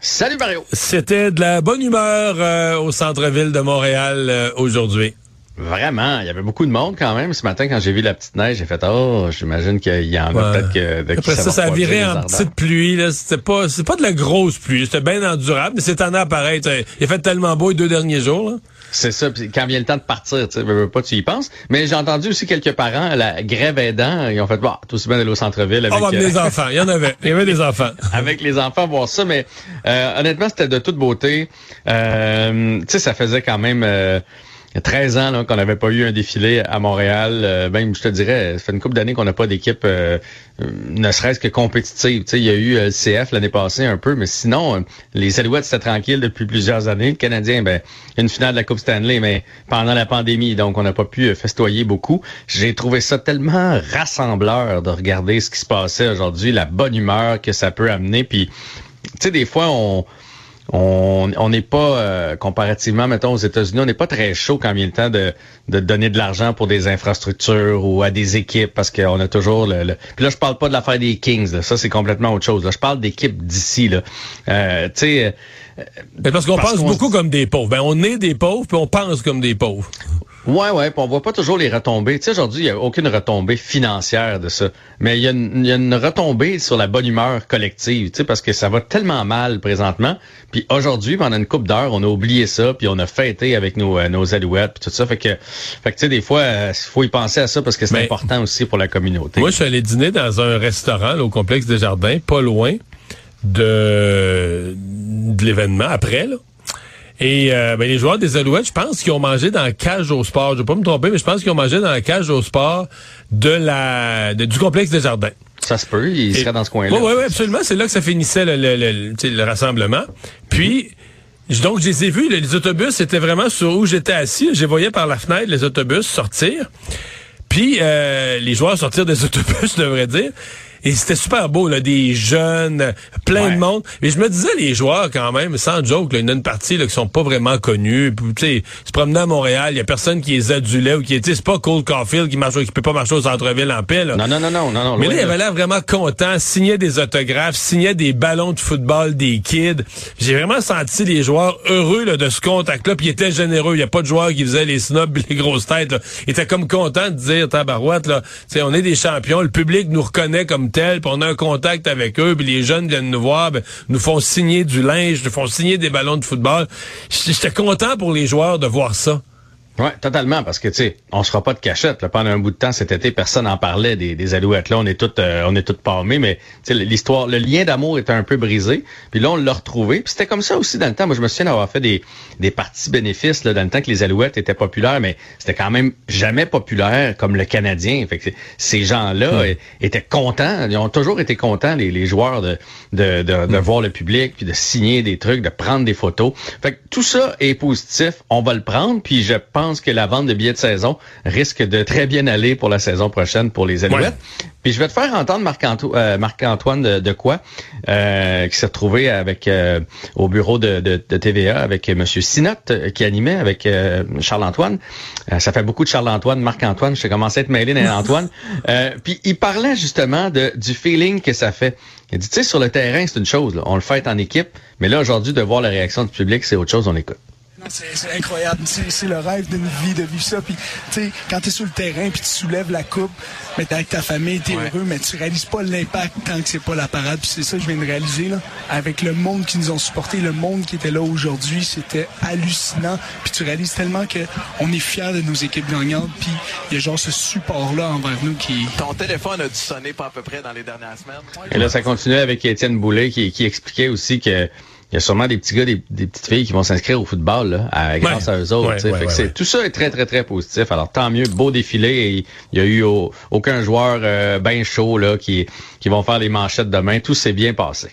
Salut Mario. C'était de la bonne humeur euh, au centre-ville de Montréal euh, aujourd'hui. Vraiment, il y avait beaucoup de monde quand même. Ce matin, quand j'ai vu la petite neige, j'ai fait oh, j'imagine qu'il y en a Ouais. peut-être que de Après ça, ça a viré en petite pluie. là. C'était pas, c'est pas de la grosse pluie. C'était bien endurable, mais c'est en apparaître. Il a fait tellement beau les deux derniers jours. Là. C'est ça. Puis quand vient le temps de partir, tu sais, pas, tu y penses. Mais j'ai entendu aussi quelques parents, la grève aidant, ils ont fait bon, tout aussi bien d'aller au centre-ville avec. Euh, les enfants. Il y en avait. Il y avait des enfants. avec les enfants voir ça, mais euh, honnêtement, c'était de toute beauté. Euh, tu sais, ça faisait quand même euh, 13 ans qu'on n'avait pas eu un défilé à Montréal. Euh, même, je te dirais, ça fait une couple d'années qu'on n'a pas d'équipe, euh, euh, ne serait-ce que compétitive. Tu sais, il y a eu euh, le CF l'année passée un peu, mais sinon, euh, les Alouettes, c'était tranquille depuis plusieurs années. Le Canadien, ben, une finale de la Coupe Stanley, mais pendant la pandémie, donc on n'a pas pu festoyer beaucoup. J'ai trouvé ça tellement rassembleur de regarder ce qui se passait aujourd'hui, la bonne humeur que ça peut amener. Puis, tu sais, des fois, on on on n'est pas, euh, comparativement, mettons, aux États-Unis, on n'est pas très chaud quand vient le temps de, de donner de l'argent pour des infrastructures ou à des équipes parce qu'on a toujours le, le- Puis là, je parle pas de l'affaire des Kings, là. ça c'est complètement autre chose. Là. Je parle d'équipes d'ici. là. Euh, tu sais, euh, parce qu'on pense beaucoup comme des pauvres. Ben, on est des pauvres, puis on pense comme des pauvres. Ouais, ouais, puis on voit pas toujours les retombées. Tu sais, aujourd'hui, il n'y a aucune retombée financière de ça. Mais il y, a une- il y a une retombée sur la bonne humeur collective, tu sais, parce que ça va tellement mal présentement. Puis aujourd'hui, pendant une coupe d'heures, on a oublié ça, puis on a fêté avec nos, euh, nos alouettes, puis tout ça. Fait que, fait que tu sais, des fois, il faut y penser à ça parce que c'est Mais- important aussi pour la communauté. Moi, je suis allé dîner dans un restaurant là, au complexe des Jardins, pas loin de, de l'événement après. Là. Et euh, ben, les joueurs des Alouettes, je pense qu'ils ont mangé dans la cage au sport. Je vais pas me tromper, mais je pense qu'ils ont mangé dans la cage au sport de la de- du complexe des Jardins. Ça se peut, il serait dans ce coin-là. Oui, oui, absolument. C'est là que ça finissait le, le, le- rassemblement. Puis, donc, je les ai vus. Les, autobus étaient vraiment sur où j'étais assis. Je les voyais par la fenêtre, les autobus sortir. Puis, euh, les joueurs sortir des autobus, je devrais dire. Et c'était super beau, là, des jeunes, plein de monde. Mais je me disais, les joueurs, quand même, sans joke, là, il y en a une partie là, qui sont pas vraiment connus. Puis, Tu sais, se promener à Montréal, il y a personne qui les adulait ou qui sais, c'est pas Cole Caulfield qui marche, qui peut pas marcher au centre-ville en paix, là. Non, non, non, non, non, non. Mais là, il avait l'air vraiment content, signait des autographes, signait des ballons de football des kids. J'ai vraiment senti les joueurs heureux là, de ce contact-là, puis ils étaient généreux. Il n'y a pas de joueurs qui faisaient les snobs les grosses têtes. Là. Ils étaient comme contents de dire, tabarouette, là, tu sais, on est des champions, le public nous reconnaît comme on a un contact avec eux, puis les jeunes viennent nous voir, ben, nous font signer du linge, nous font signer des ballons de football. J'étais content pour les joueurs de voir ça. Ouais, totalement, parce que tu sais, on se fera pas de cachette. Là. Pendant un bout de temps cet été, personne n'en parlait des, des alouettes. Là, on est toutes, euh, on est toutes palmés, mais tu sais, l'histoire, le lien d'amour était un peu brisé. Puis là, on l'a retrouvé. Puis c'était comme ça aussi dans le temps. Moi, je me souviens d'avoir fait des, des parties bénéfices là, dans le temps que les alouettes étaient populaires, mais c'était quand même jamais populaire comme le Canadien. Fait que ces gens-là euh, étaient contents. Ils ont toujours été contents, les, les joueurs, de, de, de, de voir le public, puis de signer des trucs, de prendre des photos. Fait que tout ça est positif. On va le prendre. Puis je pense pense que la vente de billets de saison risque de très bien aller pour la saison prochaine pour les Alouettes. Puis je vais te faire entendre euh, Marc-Antoine de, de quoi, euh, qui s'est retrouvé avec euh, au bureau de, de- de TVA avec M. Sinotte, qui animait avec Charles-Antoine. Ça fait beaucoup de Charles-Antoine, Marc-Antoine. Je commencé à être mêlé dans Antoine. Puis il parlait justement de, du feeling que ça fait. Il dit, tu sais, sur le terrain, c'est une chose. là. On le fait en équipe. Mais là, aujourd'hui, de voir la réaction du public, c'est autre chose. On écoute. C'est c'est incroyable. C'est c'est le rêve d'une vie de vivre ça. Puis, tu sais, quand tu es sur le terrain puis tu soulèves la coupe, mais t'es avec ta famille, tu es heureux, mais tu réalises pas l'impact tant que c'est pas la parade. Puis c'est ça que je viens de réaliser, là. Avec le monde qui nous ont supportés, le monde qui était là aujourd'hui, c'était hallucinant. Puis tu réalises tellement que on est fiers de nos équipes gagnantes. Puis il y a genre ce support-là envers nous qui... Ton téléphone a dû sonner pas à peu près dans les dernières semaines. Et là, ça continuait avec Étienne Boulay qui, qui expliquait aussi que il y a sûrement des petits gars, des, des petites filles qui vont s'inscrire au football là, à- grâce Ouais. à eux autres. Ouais, tu sais. ouais, Fait que ouais, c'est- ouais. Tout ça est très, très, très positif. Alors, tant mieux, beau défilé. Il y a eu au- aucun joueur euh, bien chaud là, qui, qui vont faire les manchettes demain. Tout s'est bien passé.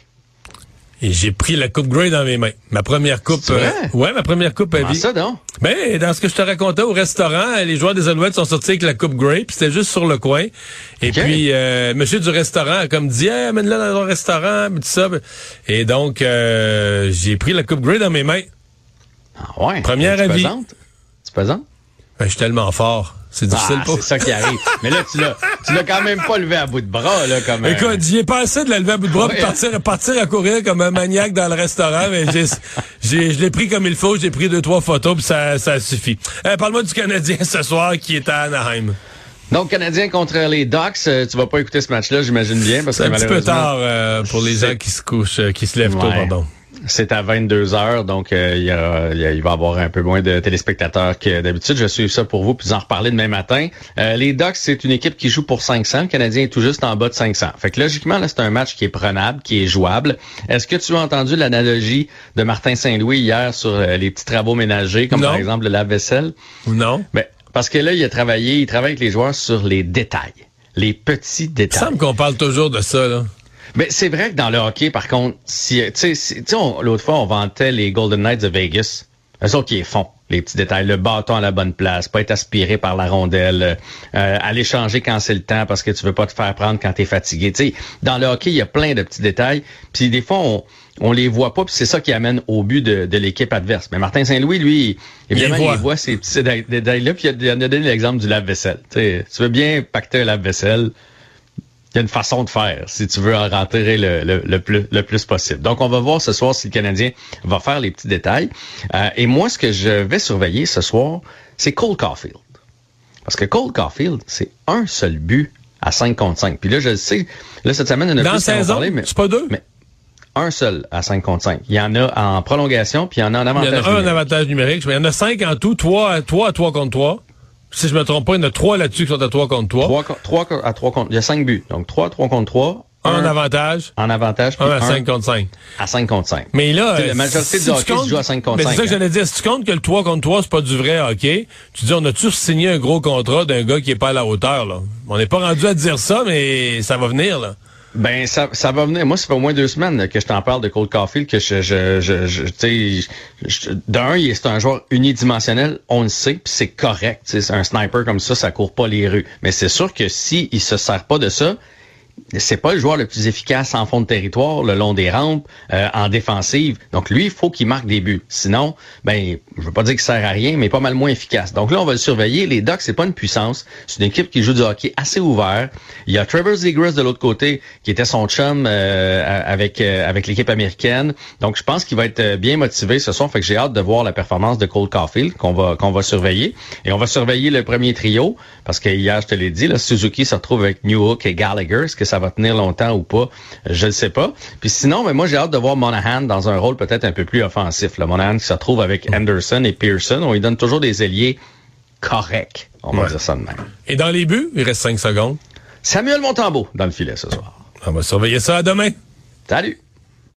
Et j'ai pris la coupe Grey dans mes mains. Ma première coupe. Vrai? ouais, ma première coupe à Comment vie. ça, donc? Ben, dans ce que je te racontais au restaurant, les joueurs des Alouettes sont sortis avec la coupe Grey, puis c'était juste sur le coin. Et puis, euh, monsieur du restaurant a comme dit, hey, amène-la dans ton restaurant, puis tout ça. Et donc, euh, j'ai pris la coupe Grey dans mes mains. Ah ouais. Première avis. Pesante? Tu pesante? Ben, je suis tellement fort. C'est difficile Ah, pour... c'est ça qui arrive. Mais là, tu l'as, tu l'as quand même pas levé à bout de bras, là, comme. Écoute, j'y ai pensé de la lever à bout de bras pour partir, partir à courir comme un maniaque dans le restaurant, mais j'ai, j'ai, je l'ai pris comme il faut, j'ai pris deux, trois photos, puis ça, ça suffit. Euh, parle-moi du Canadien ce soir qui est à Anaheim. Donc, Canadien contre les Ducks, euh, tu vas pas écouter ce match-là, j'imagine bien, parce que C'est un petit peu tard euh, pour les gens qui se couchent, euh, qui se lèvent tôt, pardon. C'est à 22 heures, donc euh, il, y a- il y a- il va y avoir un peu moins de téléspectateurs que d'habitude. Je vais suivre ça pour vous, puis vous en reparler demain matin. Euh, les Ducks, c'est une équipe qui joue pour 500. Le Canadien est tout juste en bas de 500. Fait que logiquement, là, c'est un match qui est prenable, qui est jouable. Est-ce que tu as entendu l'analogie de Martin Saint-Louis hier sur euh, les petits travaux ménagers, comme Non. par exemple le lave-vaisselle? Non? Ben, parce que là, il a travaillé, il travaille avec les joueurs sur les détails. Les petits Il détails. semble qu'on parle toujours de ça, là. Mais c'est vrai que dans le hockey, par contre, si, tu sais, tu l'autre fois, on vantait les Golden Knights de Vegas. Eux autres qui les font, les petits détails. Le bâton à la bonne place, pas être aspiré par la rondelle, euh, aller changer quand c'est le temps parce que tu veux pas te faire prendre quand t'es fatigué. Tu sais, dans le hockey, il y a plein de petits détails. Puis des fois, on, on les voit pas, puis c'est ça qui amène au but de, de l'équipe adverse. Mais Martin Saint-Louis, lui, évidemment, Il voit. ces petits détails- détails-là, puis il a, donné l'exemple du lave-vaisselle. Tu tu veux bien pacter un lave-vaisselle, y a une façon de faire si tu veux en rentrer le, le, le plus, le plus possible. Donc, on va voir ce soir si le Canadien va faire les petits détails. Euh, et moi, ce que je vais surveiller ce soir, c'est Cole Caulfield. Parce que Cole Caulfield, c'est un seul but à 5 contre 5. Puis là, je le sais, là, cette semaine, on a Dans plus qui en ont saison, parlé, mais c'est pas deux? mais un seul à 5 contre 5. Il y en a en prolongation, puis il y en a en Il y avantage. en a un en numérique. avantage numérique. mais Il y en a cinq en tout, trois, à- trois à trois contre trois. Si je me trompe pas, il y en a trois là-dessus qui sont à trois contre trois. Trois, trois à 3 contre... Il y a 5 buts. Donc, 3 3 contre 3. Un en avantage, en avantage, un à un cinq contre cinq. à 5 contre 5. Mais là, la majorité si du tu hockey se comptes- joue à 5 contre mais 5. C'est ça que hein. j'allais dire. Si tu comptes que le 3 contre 3, c'est pas du vrai hockey, tu dis, on a-tu signé un gros contrat d'un gars qui est pas à la hauteur, là? On n'est pas rendu à dire ça, mais ça va venir, là. Ben ça, ça va venir. Moi, ça fait au moins deux semaines que je t'en parle de Cole Caulfield, que je, je, je, je- d'un, c'est un joueur unidimensionnel, on le sait, puis c'est correct. C'est un sniper comme ça, ça court pas les rues. Mais c'est sûr que si il se sert pas de ça, c'est pas le joueur le plus efficace en fond de territoire, le long des rampes, euh, en défensive. Donc lui, il faut qu'il marque des buts. Sinon, ben, je veux pas dire qu'il sert à rien, mais pas mal moins efficace. Donc là, on va le surveiller. Les Ducks, c'est pas une puissance. C'est une équipe qui joue du hockey assez ouvert. Il y a Trevor Zegras de l'autre côté, qui était son chum euh, avec euh, avec l'équipe américaine. Donc je pense qu'il va être euh, bien motivé ce soir. Fait que j'ai hâte de voir la performance de Cole Caulfield qu'on va qu'on va surveiller. Et on va surveiller le premier trio parce que hier, je te l'ai dit, là, Suzuki se retrouve avec Newhook et Gallagher. Est-ce que ça va tenir longtemps ou pas? Je ne sais pas. Puis sinon, mais moi, j'ai hâte de voir Monahan dans un rôle peut-être un peu plus offensif. Là. Monahan qui se retrouve avec Anderson et Pearson. On lui donne toujours des ailiers corrects. On va Ouais. dire ça de même. Et dans les buts, il reste cinq secondes. Samuel Montembeau dans le filet ce soir. On va surveiller ça à demain. Salut!